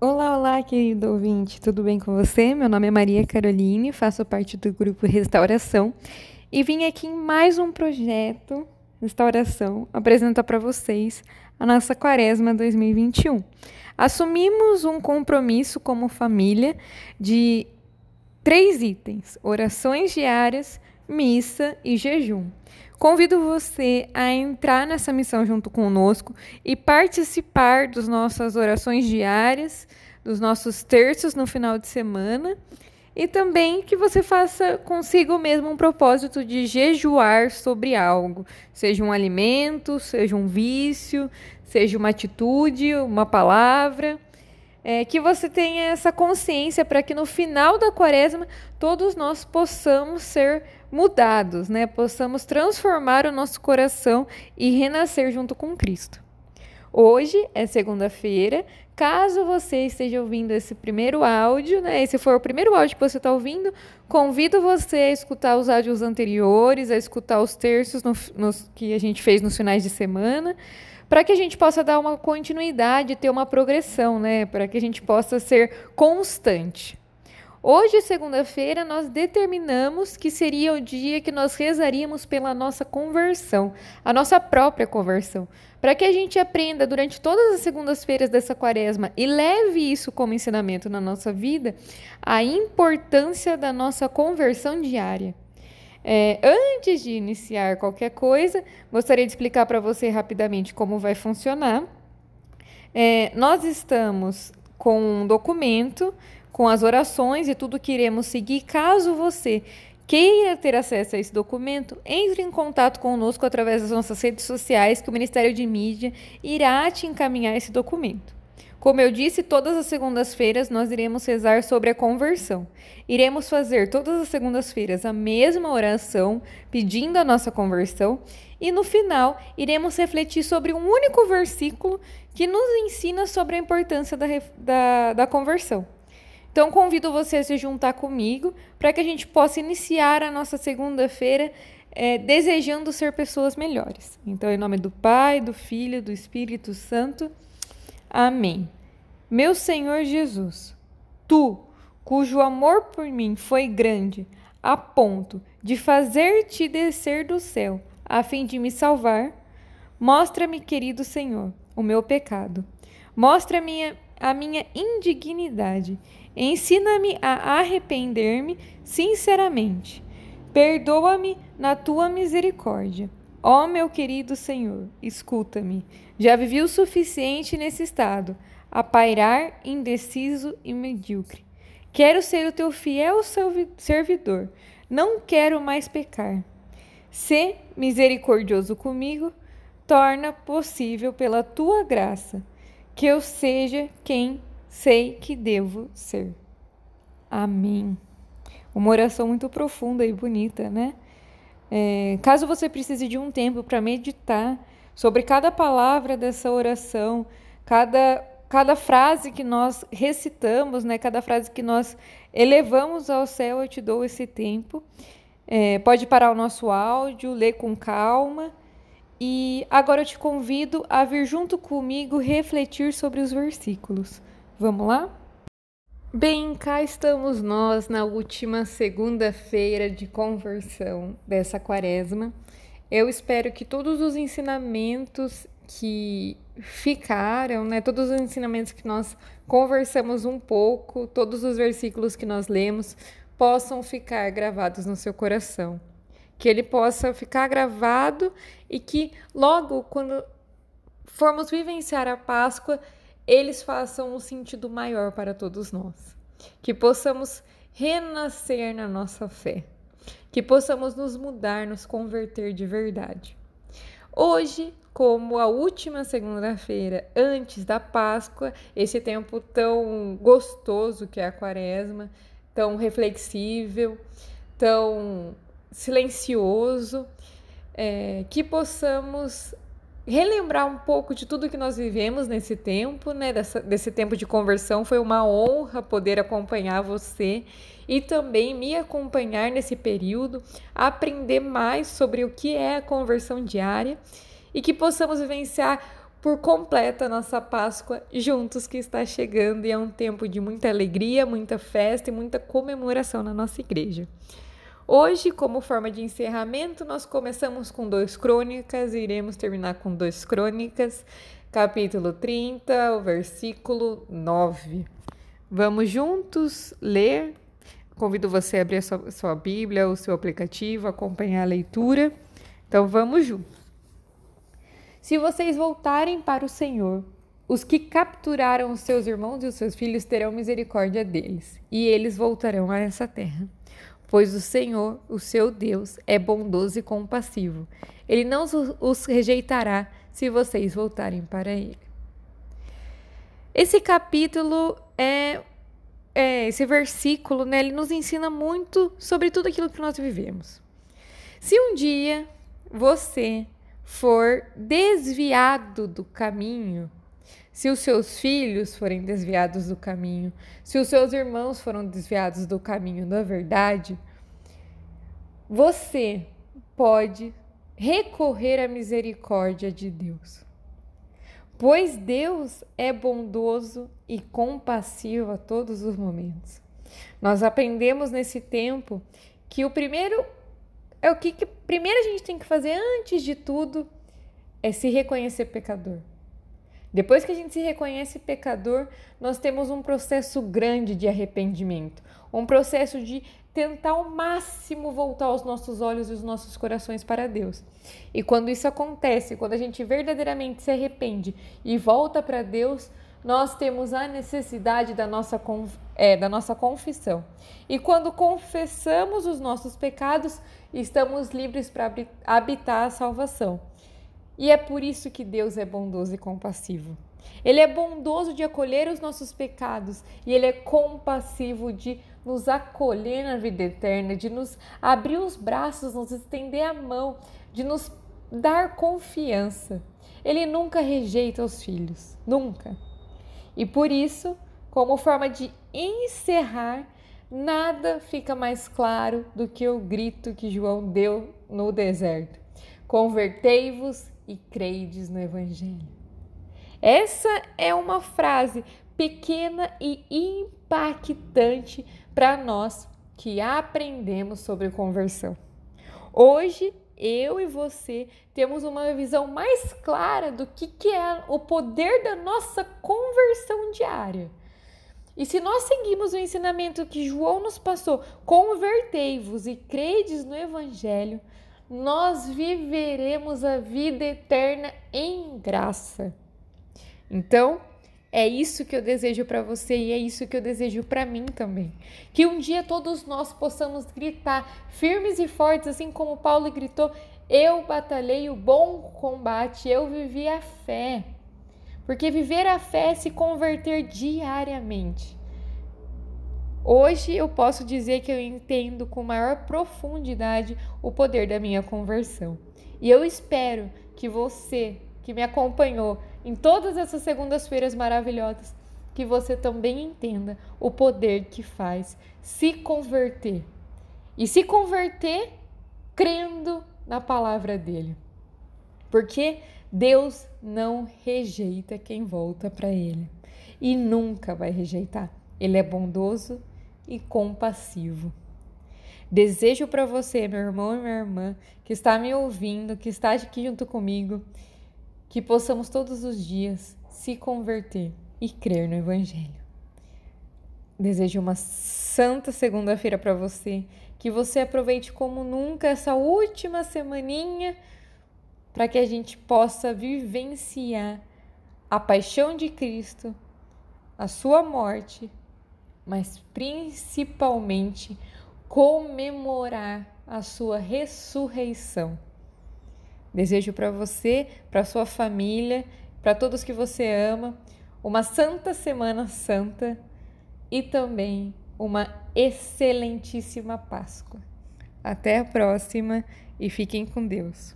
Olá, olá, querido ouvinte, tudo bem com você? Meu nome é Maria Caroline, faço parte do grupo Restauração e vim aqui em mais um projeto Restauração apresentar para vocês a nossa Quaresma 2021. Assumimos um compromisso como família de três itens: orações diárias, missa e jejum. Convido você a entrar nessa missão junto conosco e participar das nossas orações diárias, dos nossos terços no final de semana e também que você faça consigo mesmo um propósito de jejuar sobre algo, seja um alimento, seja um vício, seja uma atitude, uma palavra. É, que você tenha essa consciência para que no final da quaresma todos nós possamos ser mudados, né? Possamos transformar o nosso coração e renascer junto com Cristo. Hoje é segunda-feira. Caso você esteja ouvindo esse primeiro áudio, né? Esse for o primeiro áudio que você está ouvindo, convido você a escutar os áudios anteriores, a escutar os terços no, que a gente fez nos finais de semana, para que a gente possa dar uma continuidade, ter uma progressão, né? Para que a gente possa ser constante. Hoje, segunda-feira, nós determinamos que seria o dia que nós rezaríamos pela nossa conversão, a nossa própria conversão, para que a gente aprenda durante todas as segundas-feiras dessa quaresma e leve isso como ensinamento na nossa vida, a importância da nossa conversão diária. É, antes de iniciar qualquer coisa, gostaria de explicar para você rapidamente como vai funcionar. É, nós estamos com um documento com as orações e tudo que iremos seguir. Caso você queira ter acesso a esse documento, entre em contato conosco através das nossas redes sociais, que o Ministério de Mídia irá te encaminhar esse documento. Como eu disse, todas as segundas-feiras nós iremos rezar sobre a conversão. Iremos fazer todas as segundas-feiras a mesma oração, pedindo a nossa conversão, e no final iremos refletir sobre um único versículo que nos ensina sobre a importância da, da, da conversão. Então, convido você a se juntar comigo para que a gente possa iniciar a nossa segunda-feira é, desejando ser pessoas melhores. Então, em nome do Pai, do Filho, do Espírito Santo. Amém. Meu Senhor Jesus, tu, cujo amor por mim foi grande, a ponto de fazer-te descer do céu, a fim de me salvar, mostra-me, querido Senhor, o meu pecado. Mostra-me a minha indignidade Ensina-me a arrepender-me sinceramente. Perdoa-me na tua misericórdia. Ó meu querido Senhor, escuta-me. Já vivi o suficiente nesse estado, a pairar indeciso e medíocre. Quero ser o teu fiel servidor. Não quero mais pecar. Se misericordioso comigo, torna possível pela tua graça que eu seja quem sei que devo ser. Amém. Uma oração muito profunda e bonita, né? É, caso você precise de um tempo para meditar sobre cada palavra dessa oração, cada, cada frase que nós recitamos, né? cada frase que nós elevamos ao céu, eu te dou esse tempo. É, pode parar o nosso áudio, ler com calma. E agora eu te convido a vir junto comigo refletir sobre os versículos. Vamos lá? Bem, cá estamos nós na última segunda-feira de conversão dessa quaresma. Eu espero que todos os ensinamentos que ficaram, né, todos os ensinamentos que nós conversamos um pouco, todos os versículos que nós lemos, possam ficar gravados no seu coração. Que ele possa ficar gravado e que logo, quando formos vivenciar a Páscoa, eles façam um sentido maior para todos nós. Que possamos renascer na nossa fé. Que possamos nos mudar, nos converter de verdade. Hoje, como a última segunda-feira antes da Páscoa, esse tempo tão gostoso que é a Quaresma, tão reflexível, tão silencioso, é, que possamos relembrar um pouco de tudo que nós vivemos nesse tempo, né? Dessa, desse tempo de conversão. Foi uma honra poder acompanhar você e também me acompanhar nesse período, aprender mais sobre o que é a conversão diária e que possamos vivenciar por completo a nossa Páscoa juntos que está chegando e é um tempo de muita alegria, muita festa e muita comemoração na nossa igreja. Hoje, como forma de encerramento, nós começamos com dois crônicas e iremos terminar com dois crônicas, capítulo 30, o versículo 9. Vamos juntos ler. Convido você a abrir a sua, sua Bíblia, o seu aplicativo, acompanhar a leitura. Então vamos juntos. Se vocês voltarem para o Senhor, os que capturaram os seus irmãos e os seus filhos terão misericórdia deles, e eles voltarão a essa terra pois o Senhor, o seu Deus, é bondoso e compassivo. Ele não os rejeitará se vocês voltarem para ele. Esse capítulo é, é esse versículo, né, ele nos ensina muito sobre tudo aquilo que nós vivemos. Se um dia você for desviado do caminho, se os seus filhos forem desviados do caminho, se os seus irmãos foram desviados do caminho da verdade, você pode recorrer à misericórdia de Deus. Pois Deus é bondoso e compassivo a todos os momentos. Nós aprendemos nesse tempo que o primeiro é o que, que primeiro a gente tem que fazer antes de tudo é se reconhecer pecador. Depois que a gente se reconhece pecador, nós temos um processo grande de arrependimento, um processo de tentar ao máximo voltar os nossos olhos e os nossos corações para Deus. E quando isso acontece, quando a gente verdadeiramente se arrepende e volta para Deus, nós temos a necessidade da nossa, é, da nossa confissão. E quando confessamos os nossos pecados, estamos livres para habitar a salvação. E é por isso que Deus é bondoso e compassivo. Ele é bondoso de acolher os nossos pecados e ele é compassivo de nos acolher na vida eterna, de nos abrir os braços, nos estender a mão, de nos dar confiança. Ele nunca rejeita os filhos, nunca. E por isso, como forma de encerrar, nada fica mais claro do que o grito que João deu no deserto: Convertei-vos e creides no Evangelho. Essa é uma frase pequena e impactante para nós que aprendemos sobre conversão. Hoje, eu e você temos uma visão mais clara do que, que é o poder da nossa conversão diária. E se nós seguimos o ensinamento que João nos passou, convertei-vos e credes no Evangelho, nós viveremos a vida eterna em graça. Então, é isso que eu desejo para você e é isso que eu desejo para mim também. Que um dia todos nós possamos gritar firmes e fortes, assim como Paulo gritou: Eu batalhei o bom combate, eu vivi a fé. Porque viver a fé é se converter diariamente. Hoje eu posso dizer que eu entendo com maior profundidade o poder da minha conversão. E eu espero que você que me acompanhou em todas essas segundas-feiras maravilhosas, que você também entenda o poder que faz se converter. E se converter crendo na palavra dele. Porque Deus não rejeita quem volta para ele e nunca vai rejeitar. Ele é bondoso e compassivo. Desejo para você, meu irmão e minha irmã, que está me ouvindo, que está aqui junto comigo, que possamos todos os dias se converter e crer no Evangelho. Desejo uma santa segunda-feira para você, que você aproveite como nunca essa última semaninha para que a gente possa vivenciar a paixão de Cristo, a sua morte mas principalmente comemorar a sua ressurreição. Desejo para você, para sua família, para todos que você ama, uma santa semana santa e também uma excelentíssima Páscoa. Até a próxima e fiquem com Deus.